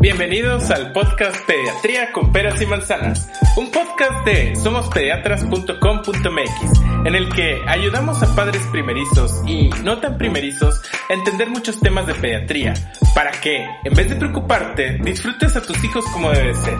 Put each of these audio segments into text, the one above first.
Bienvenidos al podcast Pediatría con Peras y Manzanas, un podcast de somospediatras.com.mx, en el que ayudamos a padres primerizos y no tan primerizos a entender muchos temas de pediatría, para que, en vez de preocuparte, disfrutes a tus hijos como debe ser.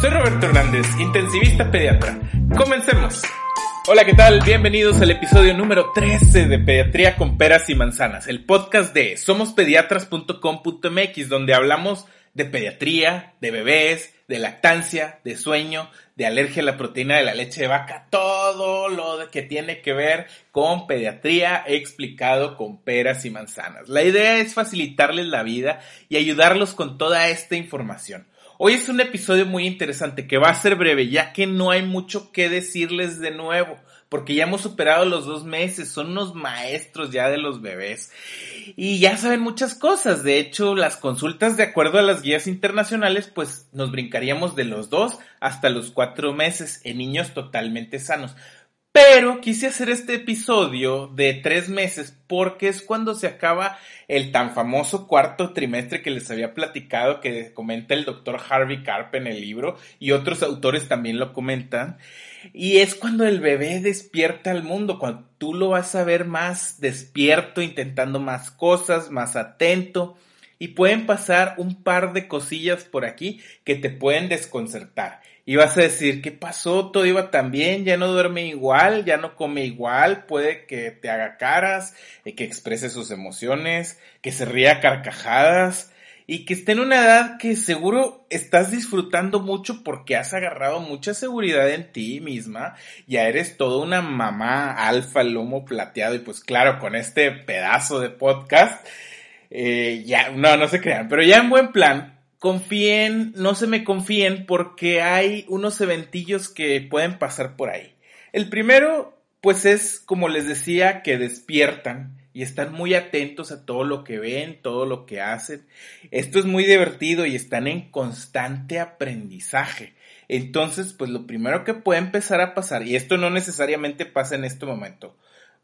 Soy Roberto Hernández, intensivista pediatra. Comencemos. Hola, ¿qué tal? Bienvenidos al episodio número 13 de Pediatría con Peras y Manzanas, el podcast de somospediatras.com.mx, donde hablamos de pediatría, de bebés, de lactancia, de sueño, de alergia a la proteína de la leche de vaca, todo lo que tiene que ver con pediatría explicado con peras y manzanas. La idea es facilitarles la vida y ayudarlos con toda esta información. Hoy es un episodio muy interesante que va a ser breve ya que no hay mucho que decirles de nuevo porque ya hemos superado los dos meses, son unos maestros ya de los bebés y ya saben muchas cosas. De hecho, las consultas de acuerdo a las guías internacionales, pues nos brincaríamos de los dos hasta los cuatro meses en niños totalmente sanos. Pero quise hacer este episodio de tres meses porque es cuando se acaba el tan famoso cuarto trimestre que les había platicado que comenta el doctor Harvey Karp en el libro y otros autores también lo comentan. Y es cuando el bebé despierta al mundo, cuando tú lo vas a ver más despierto, intentando más cosas, más atento. Y pueden pasar un par de cosillas por aquí que te pueden desconcertar. Y vas a decir, ¿qué pasó? Todo iba tan bien, ya no duerme igual, ya no come igual, puede que te haga caras, eh, que exprese sus emociones, que se ría carcajadas, y que esté en una edad que seguro estás disfrutando mucho porque has agarrado mucha seguridad en ti misma, ya eres toda una mamá alfa, lomo plateado y pues claro, con este pedazo de podcast, eh, ya, no, no se crean, pero ya en buen plan, confíen, no se me confíen porque hay unos eventillos que pueden pasar por ahí. El primero, pues es, como les decía, que despiertan y están muy atentos a todo lo que ven, todo lo que hacen. Esto es muy divertido y están en constante aprendizaje. Entonces, pues lo primero que puede empezar a pasar, y esto no necesariamente pasa en este momento,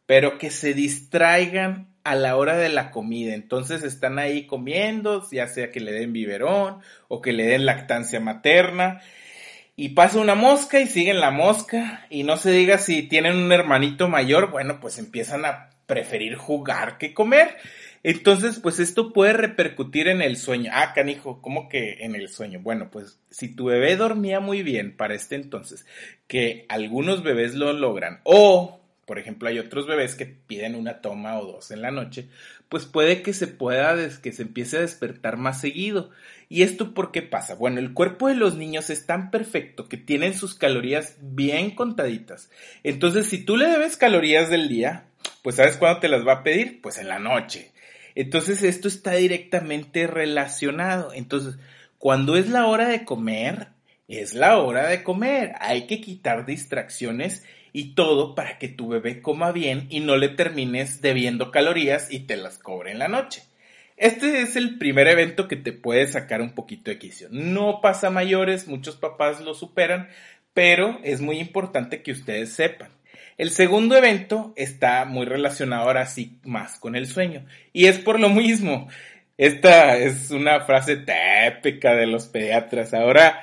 pero que se distraigan a la hora de la comida. Entonces están ahí comiendo, ya sea que le den biberón o que le den lactancia materna. Y pasa una mosca y siguen la mosca. Y no se diga si tienen un hermanito mayor, bueno, pues empiezan a preferir jugar que comer. Entonces, pues esto puede repercutir en el sueño. Ah, canijo, ¿cómo que en el sueño? Bueno, pues si tu bebé dormía muy bien para este entonces, que algunos bebés lo logran, o, por ejemplo, hay otros bebés que piden una toma o dos en la noche, pues puede que se pueda, que se empiece a despertar más seguido. ¿Y esto por qué pasa? Bueno, el cuerpo de los niños es tan perfecto que tienen sus calorías bien contaditas. Entonces, si tú le debes calorías del día, pues ¿sabes cuándo te las va a pedir? Pues en la noche. Entonces esto está directamente relacionado. Entonces, cuando es la hora de comer, es la hora de comer. Hay que quitar distracciones y todo para que tu bebé coma bien y no le termines debiendo calorías y te las cobre en la noche. Este es el primer evento que te puede sacar un poquito de quicio. No pasa mayores, muchos papás lo superan, pero es muy importante que ustedes sepan. El segundo evento está muy relacionado ahora sí más con el sueño. Y es por lo mismo. Esta es una frase típica de los pediatras. Ahora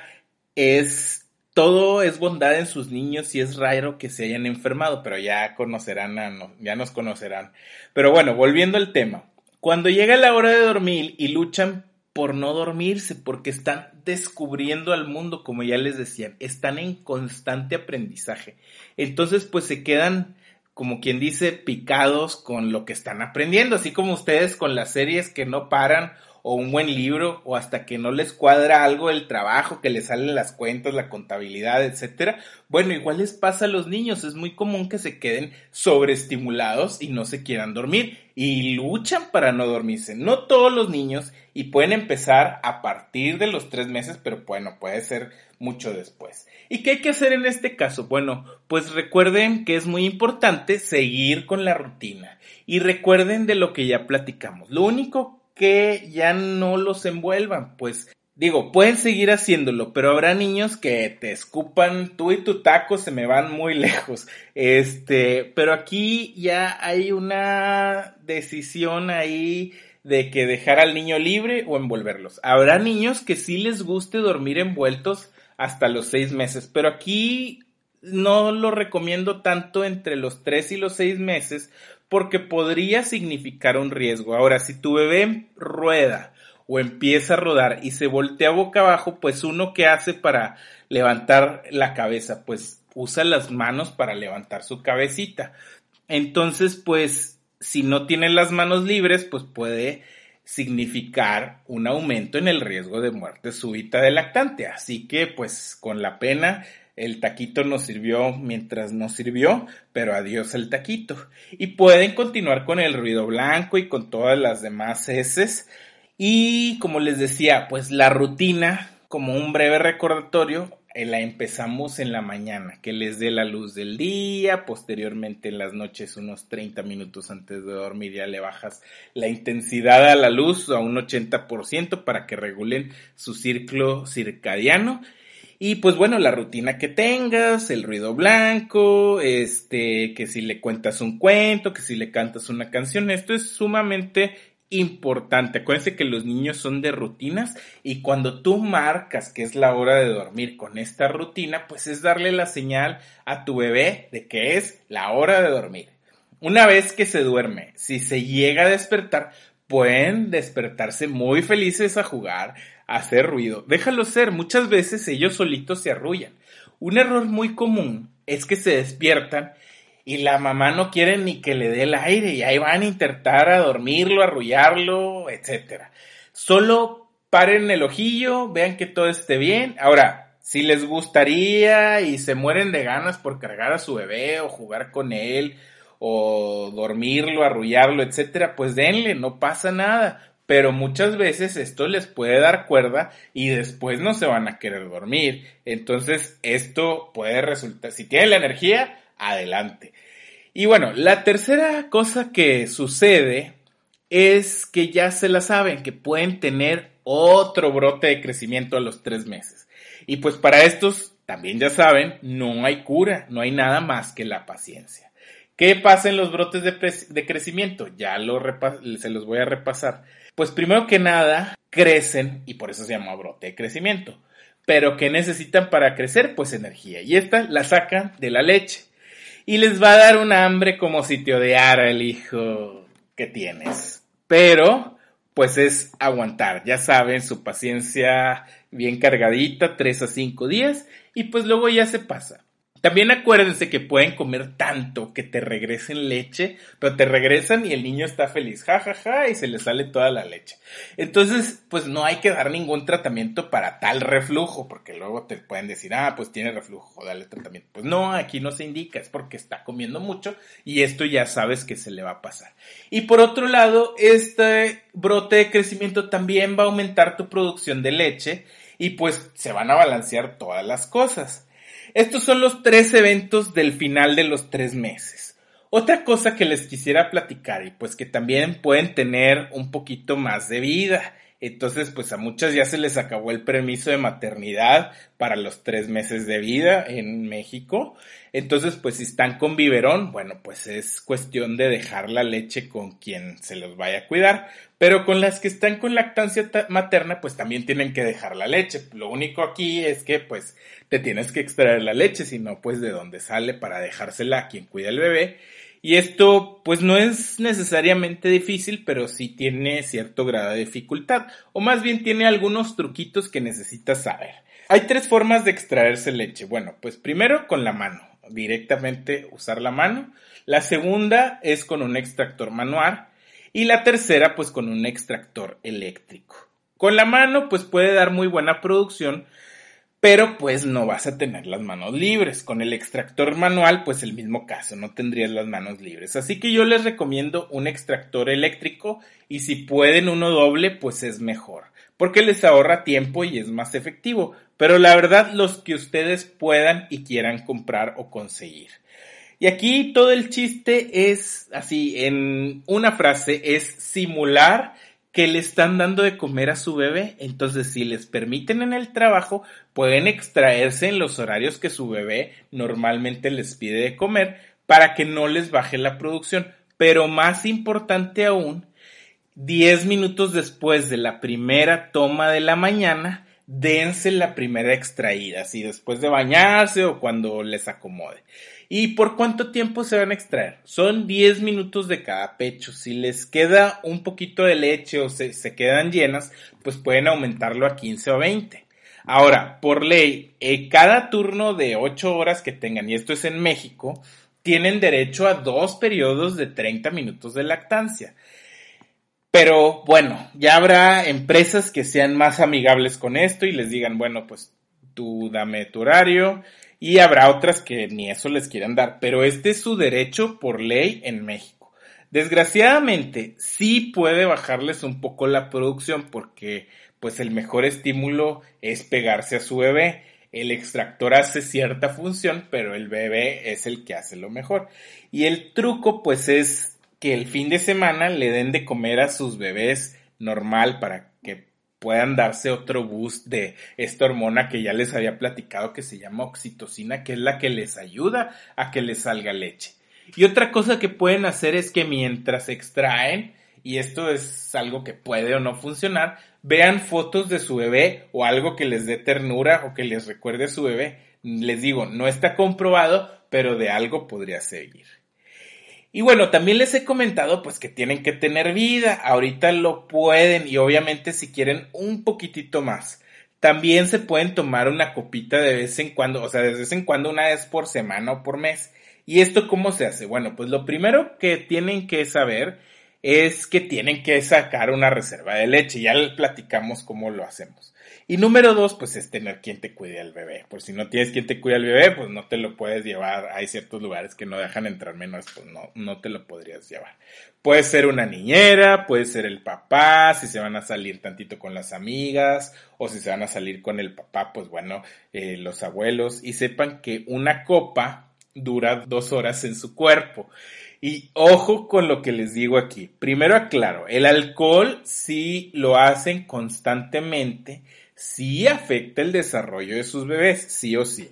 es todo es bondad en sus niños y es raro que se hayan enfermado, pero ya conocerán a, ya nos conocerán. Pero bueno, volviendo al tema. Cuando llega la hora de dormir y luchan por no dormirse, porque están descubriendo al mundo, como ya les decían, están en constante aprendizaje. Entonces, pues se quedan, como quien dice, picados con lo que están aprendiendo, así como ustedes con las series que no paran o un buen libro o hasta que no les cuadra algo el trabajo, que les salen las cuentas, la contabilidad, etcétera. Bueno, igual les pasa a los niños, es muy común que se queden sobreestimulados y no se quieran dormir y luchan para no dormirse. No todos los niños y pueden empezar a partir de los tres meses, pero bueno, puede ser mucho después. ¿Y qué hay que hacer en este caso? Bueno, pues recuerden que es muy importante seguir con la rutina y recuerden de lo que ya platicamos. Lo único que ya no los envuelvan, pues digo, pueden seguir haciéndolo, pero habrá niños que te escupan, tú y tu taco se me van muy lejos. Este, pero aquí ya hay una decisión ahí de que dejar al niño libre o envolverlos. Habrá niños que sí les guste dormir envueltos hasta los seis meses, pero aquí no lo recomiendo tanto entre los tres y los seis meses porque podría significar un riesgo. Ahora, si tu bebé rueda o empieza a rodar y se voltea boca abajo, pues uno que hace para levantar la cabeza, pues usa las manos para levantar su cabecita. Entonces, pues, si no tiene las manos libres, pues puede significar un aumento en el riesgo de muerte súbita del lactante. Así que, pues, con la pena, el taquito nos sirvió mientras nos sirvió, pero adiós el taquito. Y pueden continuar con el ruido blanco y con todas las demás heces. Y como les decía, pues la rutina, como un breve recordatorio, eh, la empezamos en la mañana, que les dé la luz del día, posteriormente en las noches unos 30 minutos antes de dormir ya le bajas la intensidad a la luz a un 80% para que regulen su ciclo circadiano. Y pues bueno, la rutina que tengas, el ruido blanco, este, que si le cuentas un cuento, que si le cantas una canción, esto es sumamente importante. Acuérdense que los niños son de rutinas y cuando tú marcas que es la hora de dormir con esta rutina, pues es darle la señal a tu bebé de que es la hora de dormir. Una vez que se duerme, si se llega a despertar, pueden despertarse muy felices a jugar, a hacer ruido. Déjalo ser, muchas veces ellos solitos se arrullan. Un error muy común es que se despiertan y la mamá no quiere ni que le dé el aire y ahí van a intentar a dormirlo, arrullarlo, etcétera. Solo paren el ojillo, vean que todo esté bien. Ahora, si les gustaría y se mueren de ganas por cargar a su bebé o jugar con él o dormirlo, arrullarlo, etcétera, pues denle, no pasa nada. Pero muchas veces esto les puede dar cuerda y después no se van a querer dormir. Entonces, esto puede resultar, si tienen la energía, adelante. Y bueno, la tercera cosa que sucede es que ya se la saben, que pueden tener otro brote de crecimiento a los tres meses. Y pues para estos, también ya saben, no hay cura, no hay nada más que la paciencia. ¿Qué pasa en los brotes de, crecimiento? Ya lo se los voy a repasar. Pues primero que nada, crecen y por eso se llama brote de crecimiento. Pero ¿qué necesitan para crecer? Pues energía. Y esta la sacan de la leche y les va a dar un hambre como si te odiara el hijo que tienes. Pero, pues es aguantar, ya saben, su paciencia bien cargadita, 3 a 5 días, y pues luego ya se pasa. También acuérdense que pueden comer tanto que te regresen leche, pero te regresan y el niño está feliz, jajaja, ja, ja, y se le sale toda la leche. Entonces, pues no hay que dar ningún tratamiento para tal reflujo, porque luego te pueden decir, ah, pues tiene reflujo, dale tratamiento. Pues no, aquí no se indica, es porque está comiendo mucho y esto ya sabes que se le va a pasar. Y por otro lado, este brote de crecimiento también va a aumentar tu producción de leche y pues se van a balancear todas las cosas. Estos son los tres eventos del final de los tres meses. Otra cosa que les quisiera platicar y pues que también pueden tener un poquito más de vida. Entonces, pues a muchas ya se les acabó el permiso de maternidad para los tres meses de vida en México. Entonces, pues si están con biberón, bueno, pues es cuestión de dejar la leche con quien se los vaya a cuidar. Pero con las que están con lactancia materna, pues también tienen que dejar la leche. Lo único aquí es que, pues, te tienes que extraer la leche, sino pues de dónde sale para dejársela a quien cuida el bebé. Y esto pues no es necesariamente difícil, pero sí tiene cierto grado de dificultad, o más bien tiene algunos truquitos que necesitas saber. Hay tres formas de extraerse leche. Bueno, pues primero con la mano, directamente usar la mano. La segunda es con un extractor manual. Y la tercera, pues con un extractor eléctrico. Con la mano, pues puede dar muy buena producción, pero pues no vas a tener las manos libres. Con el extractor manual, pues el mismo caso, no tendrías las manos libres. Así que yo les recomiendo un extractor eléctrico y si pueden uno doble, pues es mejor, porque les ahorra tiempo y es más efectivo. Pero la verdad, los que ustedes puedan y quieran comprar o conseguir. Y aquí todo el chiste es así, en una frase, es simular que le están dando de comer a su bebé. Entonces, si les permiten en el trabajo, pueden extraerse en los horarios que su bebé normalmente les pide de comer para que no les baje la producción. Pero más importante aún, 10 minutos después de la primera toma de la mañana, dense la primera extraída, así después de bañarse o cuando les acomode. ¿Y por cuánto tiempo se van a extraer? Son 10 minutos de cada pecho. Si les queda un poquito de leche o se, quedan llenas, pues pueden aumentarlo a 15 o 20. Ahora, por ley, eh, cada turno de 8 horas que tengan, y esto es en México, tienen derecho a dos periodos de 30 minutos de lactancia. Pero bueno, ya habrá empresas que sean más amigables con esto y les digan, bueno, pues tú dame tu horario, y habrá otras que ni eso les quieran dar, pero este es su derecho por ley en México. Desgraciadamente, sí puede bajarles un poco la producción porque pues el mejor estímulo es pegarse a su bebé. El extractor hace cierta función, pero el bebé es el que hace lo mejor. Y el truco pues es que el fin de semana le den de comer a sus bebés normal para que puedan darse otro boost de esta hormona que ya les había platicado que se llama oxitocina, que es la que les ayuda a que les salga leche. Y otra cosa que pueden hacer es que mientras extraen, y esto es algo que puede o no funcionar, vean fotos de su bebé o algo que les dé ternura o que les recuerde a su bebé. Les digo, no está comprobado, pero de algo podría seguir. Y bueno, también les he comentado pues que tienen que tener vida, ahorita lo pueden y obviamente si quieren un poquitito más. También se pueden tomar una copita de vez en cuando, o sea, de vez en cuando una vez por semana o por mes. ¿Y esto cómo se hace? Bueno, pues lo primero que tienen que saber es que tienen que sacar una reserva de leche. Ya platicamos cómo lo hacemos. Y número dos, pues es tener quien te cuide al bebé. Por si no tienes quien te cuide al bebé, pues no te lo puedes llevar. Hay ciertos lugares que no dejan entrar menos, pues no, no te lo podrías llevar. Puede ser una niñera, puede ser el papá, si se van a salir tantito con las amigas, o si se van a salir con el papá, pues bueno, eh, los abuelos. Y sepan que una copa dura dos horas en su cuerpo. Y ojo con lo que les digo aquí. Primero aclaro, el alcohol sí lo hacen constantemente sí afecta el desarrollo de sus bebés, sí o sí,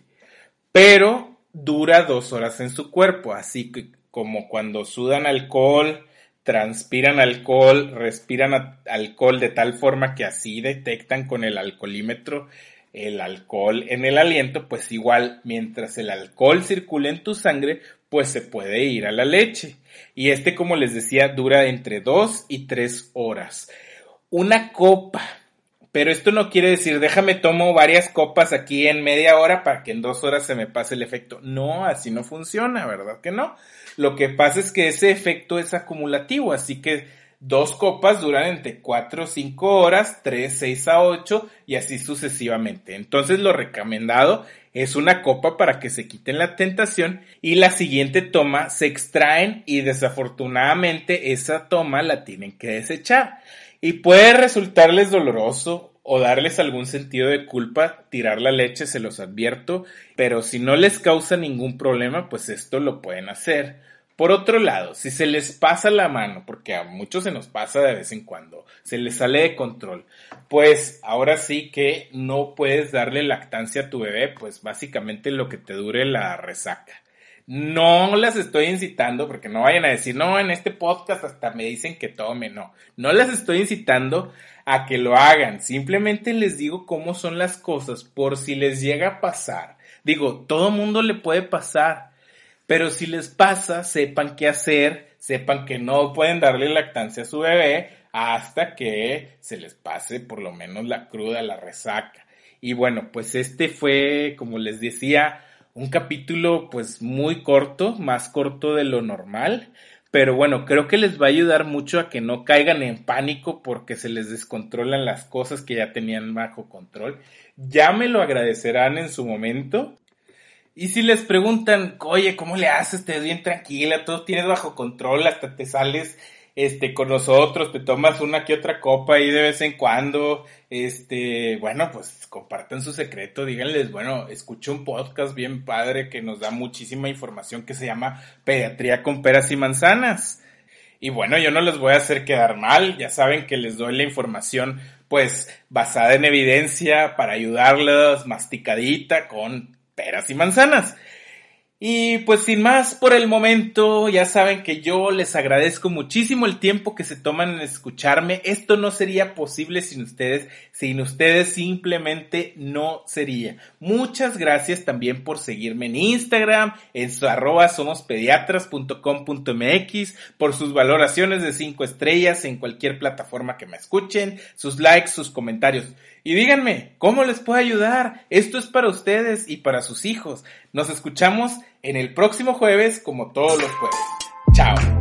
pero dura dos horas en su cuerpo, así que como cuando sudan alcohol, transpiran alcohol, respiran alcohol de tal forma que así detectan con el alcoholímetro el alcohol en el aliento, pues igual mientras el alcohol circule en tu sangre, pues se puede ir a la leche. Y este, como les decía, dura entre dos y tres horas. Una copa pero esto no quiere decir, déjame tomo varias copas aquí en media hora para que en dos horas se me pase el efecto. No, así no funciona, ¿verdad que no? Lo que pasa es que ese efecto es acumulativo, así que dos copas duran entre cuatro o cinco horas, tres, seis a ocho y así sucesivamente. Entonces lo recomendado es una copa para que se quiten la tentación y la siguiente toma se extraen y desafortunadamente esa toma la tienen que desechar. Y puede resultarles doloroso o darles algún sentido de culpa tirar la leche, se los advierto, pero si no les causa ningún problema, pues esto lo pueden hacer. Por otro lado, si se les pasa la mano, porque a muchos se nos pasa de vez en cuando, se les sale de control, pues ahora sí que no puedes darle lactancia a tu bebé, pues básicamente lo que te dure la resaca. No las estoy incitando porque no vayan a decir, no, en este podcast hasta me dicen que tome, no. No las estoy incitando a que lo hagan. Simplemente les digo cómo son las cosas por si les llega a pasar. Digo, todo mundo le puede pasar. Pero si les pasa, sepan qué hacer, sepan que no pueden darle lactancia a su bebé hasta que se les pase por lo menos la cruda, la resaca. Y bueno, pues este fue, como les decía, un capítulo pues muy corto, más corto de lo normal, pero bueno, creo que les va a ayudar mucho a que no caigan en pánico porque se les descontrolan las cosas que ya tenían bajo control. Ya me lo agradecerán en su momento. Y si les preguntan, oye, ¿cómo le haces? Te ves bien tranquila, todo tienes bajo control, hasta te sales este, con nosotros, te tomas una que otra copa ahí de vez en cuando, este, bueno, pues compartan su secreto, díganles, bueno, escucho un podcast bien padre que nos da muchísima información que se llama Pediatría con peras y manzanas. Y bueno, yo no les voy a hacer quedar mal, ya saben que les doy la información pues basada en evidencia para ayudarlos masticadita con peras y manzanas. Y pues sin más por el momento, ya saben que yo les agradezco muchísimo el tiempo que se toman en escucharme. Esto no sería posible sin ustedes, sin ustedes simplemente no sería. Muchas gracias también por seguirme en Instagram, en su arroba somospediatras.com.mx, por sus valoraciones de cinco estrellas en cualquier plataforma que me escuchen, sus likes, sus comentarios. Y díganme, ¿cómo les puedo ayudar? Esto es para ustedes y para sus hijos. Nos escuchamos en el próximo jueves como todos los jueves. Chao.